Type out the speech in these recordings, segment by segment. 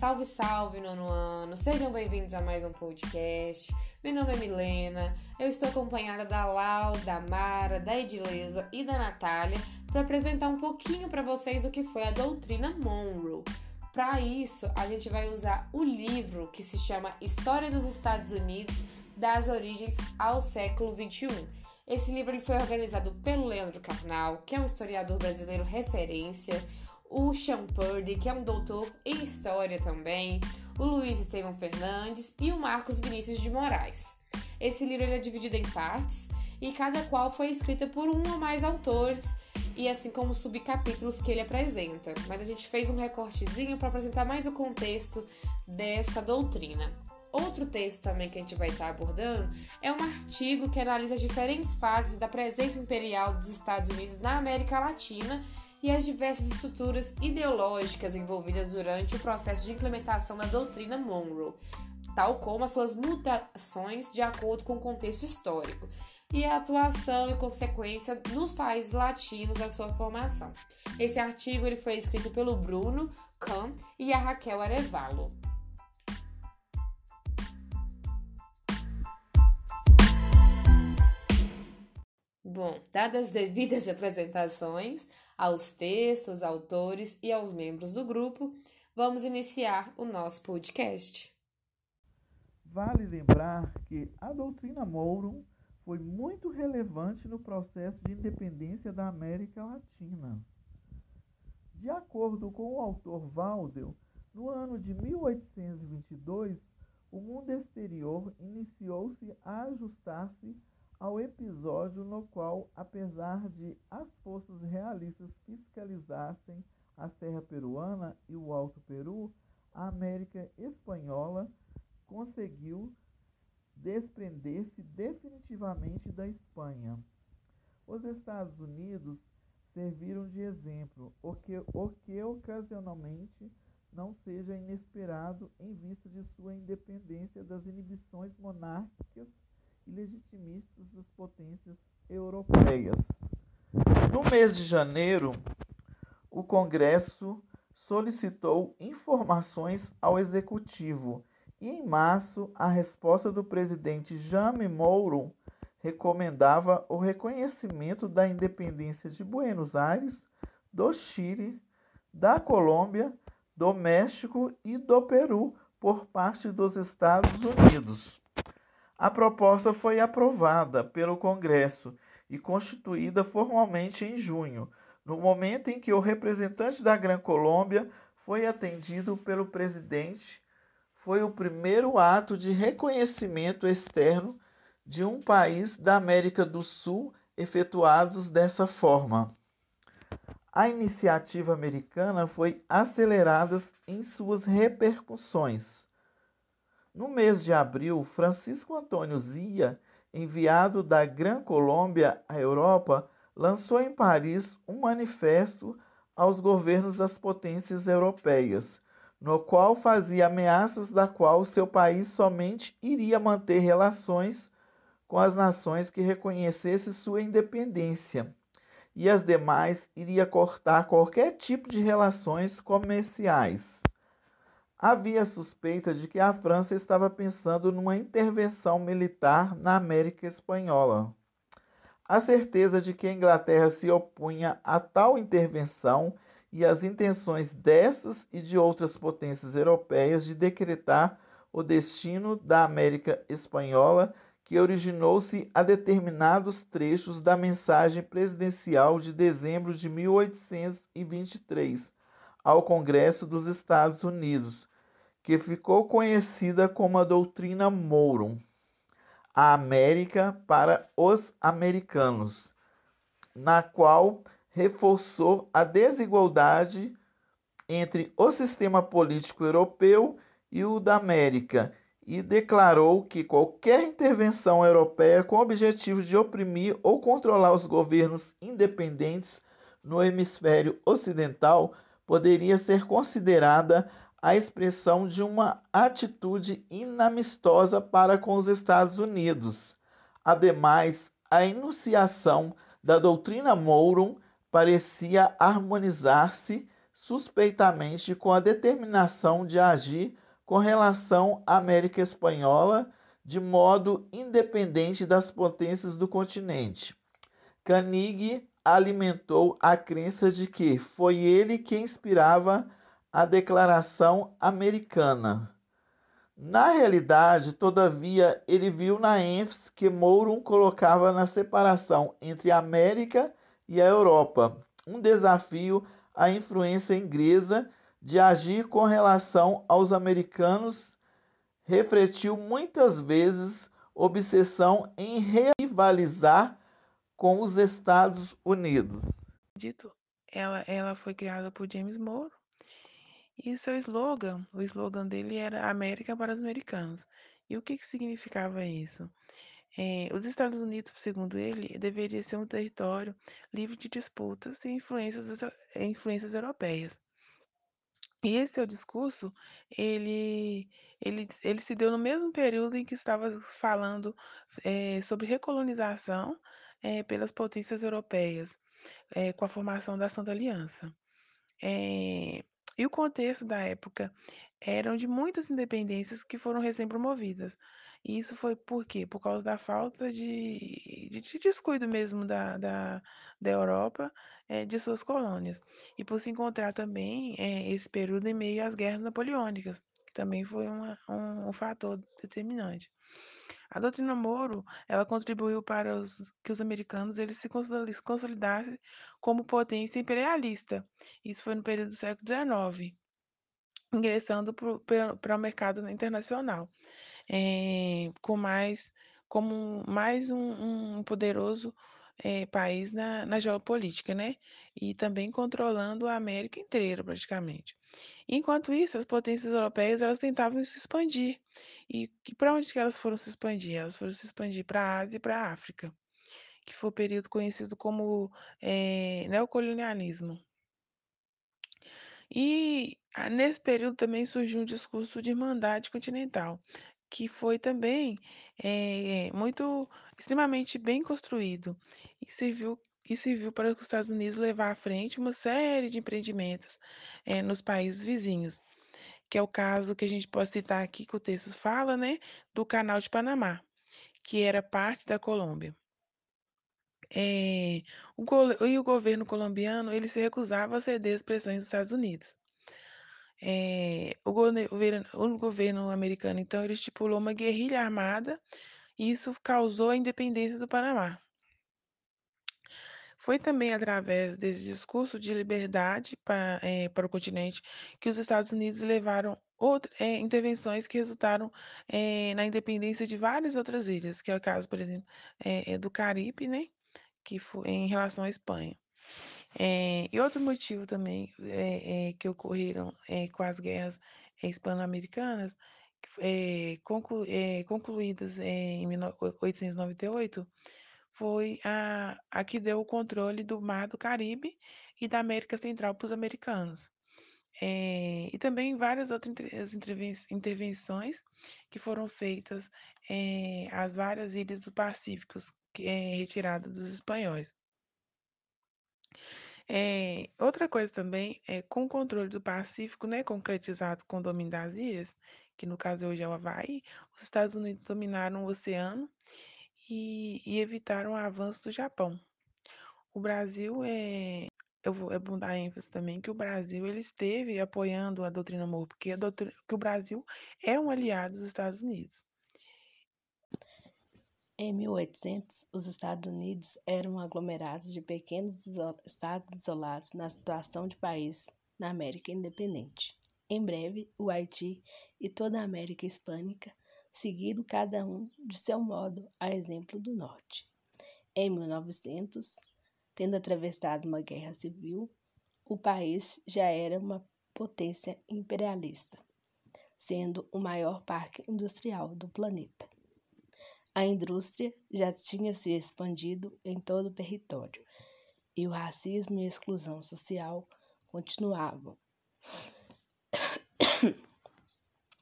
Salve, salve, nono ano! Sejam bem-vindos a mais um podcast. Meu nome é Milena, eu estou acompanhada da Lau, da Mara, da Edileza e da Natália para apresentar um pouquinho para vocês do que foi a doutrina Monroe. Para isso, a gente vai usar o livro que se chama História dos Estados Unidos, das origens ao século XXI. Esse livro ele foi organizado pelo Leandro Carnal, que é um historiador brasileiro referência, o Sean Purdy, que é um doutor em História também, o Luiz Estevam Fernandes e o Marcos Vinícius de Moraes. Esse livro é dividido em partes e cada qual foi escrita por um ou mais autores e assim como subcapítulos que ele apresenta. Mas a gente fez um recortezinho para apresentar mais o contexto dessa doutrina. Outro texto também que a gente vai estar abordando é um artigo que analisa as diferentes fases da presença imperial dos Estados Unidos na América Latina e as diversas estruturas ideológicas envolvidas durante o processo de implementação da doutrina Monroe, tal como as suas mutações de acordo com o contexto histórico e a atuação e consequência nos países latinos da sua formação. Esse artigo ele foi escrito pelo Bruno Kahn e a Raquel Arevalo. Bom, dadas as devidas apresentações aos textos, autores e aos membros do grupo, vamos iniciar o nosso podcast. Vale lembrar que a doutrina Monroe foi muito relevante no processo de independência da América Latina. De acordo com o autor Valdel, no ano de 1822, o mundo exterior iniciou-se a ajustar-se ao episódio no qual, apesar de as forças realistas fiscalizassem a Serra Peruana e o Alto Peru, a América Espanhola conseguiu desprender-se definitivamente da Espanha. Os Estados Unidos serviram de exemplo, o que, o que ocasionalmente não seja inesperado em vista de sua independência das inibições monárquicas e legitimistas das potências europeias. No mês de janeiro, o Congresso solicitou informações ao Executivo e, em março, a resposta do presidente Jaime Mouro recomendava o reconhecimento da independência de Buenos Aires, do Chile, da Colômbia, do México e do Peru por parte dos Estados Unidos. A proposta foi aprovada pelo Congresso e constituída formalmente em junho, no momento em que o representante da Gran Colômbia foi atendido pelo presidente. Foi o primeiro ato de reconhecimento externo de um país da América do Sul efetuados dessa forma. A iniciativa americana foi acelerada em suas repercussões. No mês de abril, Francisco Antônio Zia, enviado da Gran Colômbia à Europa, lançou em Paris um manifesto aos governos das potências europeias, no qual fazia ameaças da qual seu país somente iria manter relações com as nações que reconhecessem sua independência, e as demais iria cortar qualquer tipo de relações comerciais. Havia suspeita de que a França estava pensando numa intervenção militar na América Espanhola. A certeza de que a Inglaterra se opunha a tal intervenção e as intenções destas e de outras potências europeias de decretar o destino da América Espanhola, que originou-se a determinados trechos da mensagem presidencial de dezembro de 1823 ao Congresso dos Estados Unidos, que ficou conhecida como a doutrina Monroe, a América para os americanos, na qual reforçou a desigualdade entre o sistema político europeu e o da América e declarou que qualquer intervenção europeia com o objetivo de oprimir ou controlar os governos independentes no hemisfério ocidental poderia ser considerada a expressão de uma atitude inamistosa para com os Estados Unidos. Ademais, a enunciação da doutrina Monroe parecia harmonizar-se suspeitamente com a determinação de agir com relação à América Espanhola de modo independente das potências do continente. Canig alimentou a crença de que foi ele quem inspirava a Declaração Americana. Na realidade, todavia, ele viu na ênfase que Mouro colocava na separação entre a América e a Europa, um desafio à influência inglesa de agir com relação aos americanos, refletiu muitas vezes obsessão em rivalizar com os Estados Unidos. Dito, ela, ela foi criada por James Moore e seu slogan, o slogan dele era América para os americanos. E o que, que significava isso? É, os Estados Unidos, segundo ele, deveria ser um território livre de disputas e influências, influências europeias. E esse seu discurso, ele, ele, ele se deu no mesmo período em que estava falando é, sobre recolonização é, pelas potências europeias, com a formação da Santa Aliança. E o contexto da época eram de muitas independências que foram recém-promovidas. E isso foi por quê? Por causa da falta de, de, de descuido mesmo da, da, da Europa é, de suas colônias. E por se encontrar também é, esse período em meio às guerras napoleônicas, que também foi uma, um, um fator determinante. A doutrina Moro, ela contribuiu para os, que os americanos eles se consolidassem como potência imperialista. Isso foi no período do século XIX, ingressando para o mercado internacional, é, com mais, como mais um, um poderoso é, país na, na geopolítica, né? E também controlando a América inteira, praticamente. Enquanto isso, as potências europeias elas tentavam se expandir. E, para onde que elas foram se expandir? Elas foram se expandir para a Ásia e para a África, que foi o período conhecido como é, neocolonialismo. E nesse período também surgiu um discurso de irmandade continental, que foi também é, muito extremamente bem construído e serviu e serviu para os Estados Unidos levar à frente uma série de empreendimentos é, nos países vizinhos, que é o caso que a gente pode citar aqui, que o texto fala, né, do Canal de Panamá, que era parte da Colômbia. É, o, e o governo colombiano ele se recusava a ceder às pressões dos Estados Unidos. É, o, governo, o governo americano, então, ele estipulou uma guerrilha armada isso causou a independência do Panamá. Foi também através desse discurso de liberdade para, é, para o continente que os Estados Unidos levaram outra, é, intervenções que resultaram é, na independência de várias outras ilhas, que é o caso, por exemplo, do Caribe, né, que foi em relação à Espanha. e outro motivo também que ocorreram com as guerras hispano-americanas, conclu, concluídas em 1898, foi a, a que deu o controle do Mar do Caribe e da América Central para os americanos. É, e também várias outras intervenções que foram feitas é, às várias ilhas do Pacífico, é retirada dos espanhóis. É, outra coisa também é com o controle do Pacífico, né, concretizado com o domínio das ilhas, que no caso hoje é o Havaí, os Estados Unidos dominaram o oceano e, e evitaram o avanço do Japão. O Brasil é eu vou, é bom dar ênfase também que o Brasil ele esteve apoiando a doutrina Monroe, porque doutrina, que o Brasil é um aliado dos Estados Unidos. Em 1800, os Estados Unidos eram aglomerados de pequenos estados isolados na situação de país na América independente. Em breve, o Haiti e toda a América hispânica seguiram cada um de seu modo, a exemplo do Norte. Em 1900, tendo atravessado uma guerra civil, o país já era uma potência imperialista, sendo o maior parque industrial do planeta. A indústria já tinha se expandido em todo o território e o racismo e a exclusão social continuavam.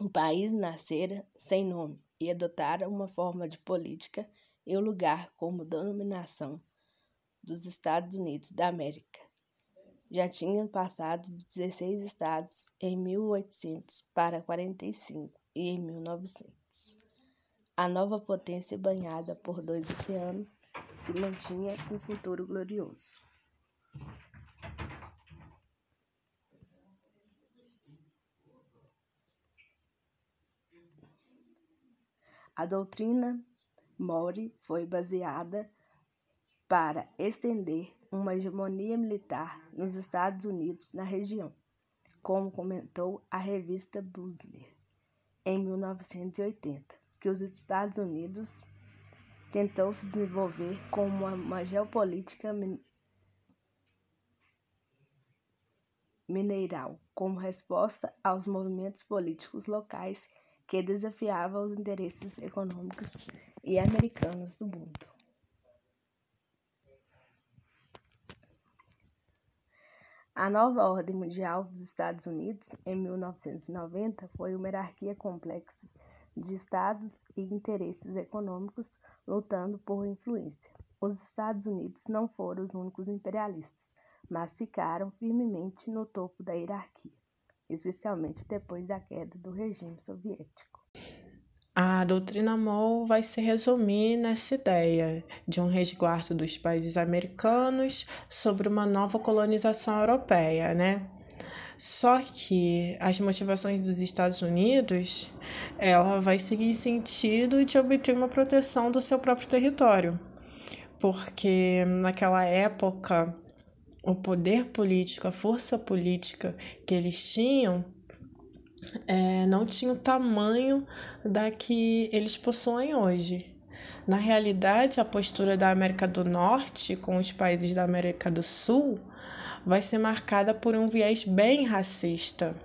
O país nascera sem nome e adotara uma forma de política e um lugar como denominação dos Estados Unidos da América. já tinham passado de 16 estados em 1800 para 45 e em 1900. A nova potência banhada por dois oceanos se mantinha com um futuro glorioso. A doutrina Mori foi baseada para estender uma hegemonia militar nos Estados Unidos na região, como comentou a revista Busler em 1980, que os Estados Unidos tentou se desenvolver como uma, uma geopolítica mineral, como resposta aos movimentos políticos locais que desafiavam os interesses econômicos e americanos do mundo. A nova ordem mundial dos Estados Unidos, em 1990, foi uma hierarquia complexa de estados e interesses econômicos lutando por influência. Os Estados Unidos não foram os únicos imperialistas, mas ficaram firmemente no topo da hierarquia, especialmente depois da queda do regime soviético. A doutrina Monroe vai se resumir nessa ideia de um resguardo dos países americanos sobre uma nova colonização europeia, né? Só que as motivações dos Estados Unidos, ela vai seguir em sentido de obter uma proteção do seu próprio território. Porque naquela época, o poder político, a força política que eles tinham é, não tinha o tamanho da que eles possuem hoje. Na realidade, a postura da América do Norte com os países da América do Sul vai ser marcada por um viés bem racista.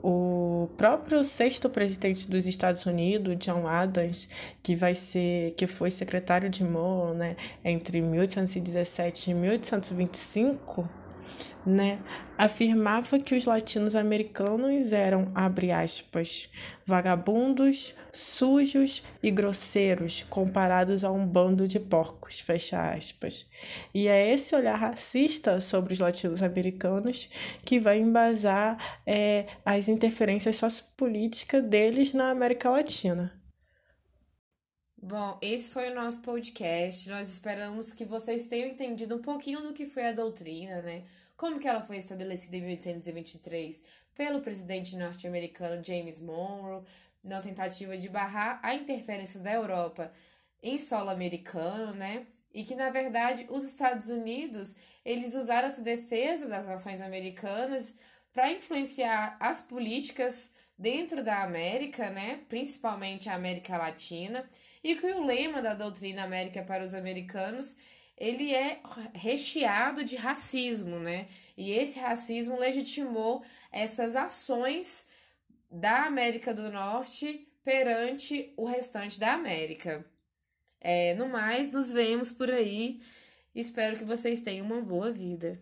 O próprio sexto presidente dos Estados Unidos, John Adams, que vai ser que foi secretário de Moore, né, entre 1817 e 1825, né, afirmava que os latinos americanos eram, abre aspas, vagabundos, sujos e grosseiros comparados a um bando de porcos, fecha aspas. E é esse olhar racista sobre os latinos americanos que vai embasar é, as interferências sociopolíticas deles na América Latina. Bom, esse foi o nosso podcast. Nós esperamos que vocês tenham entendido um pouquinho do que foi a doutrina, né? Como que ela foi estabelecida em 1823 pelo presidente norte-americano James Monroe, na tentativa de barrar a interferência da Europa em solo americano, né? E que na verdade os Estados Unidos, eles usaram essa defesa das nações americanas para influenciar as políticas dentro da América, né? Principalmente a América Latina e que o lema da doutrina América para os americanos ele é recheado de racismo, né? E esse racismo legitimou essas ações da América do Norte perante o restante da América. É, no mais, nos vemos por aí. Espero que vocês tenham uma boa vida.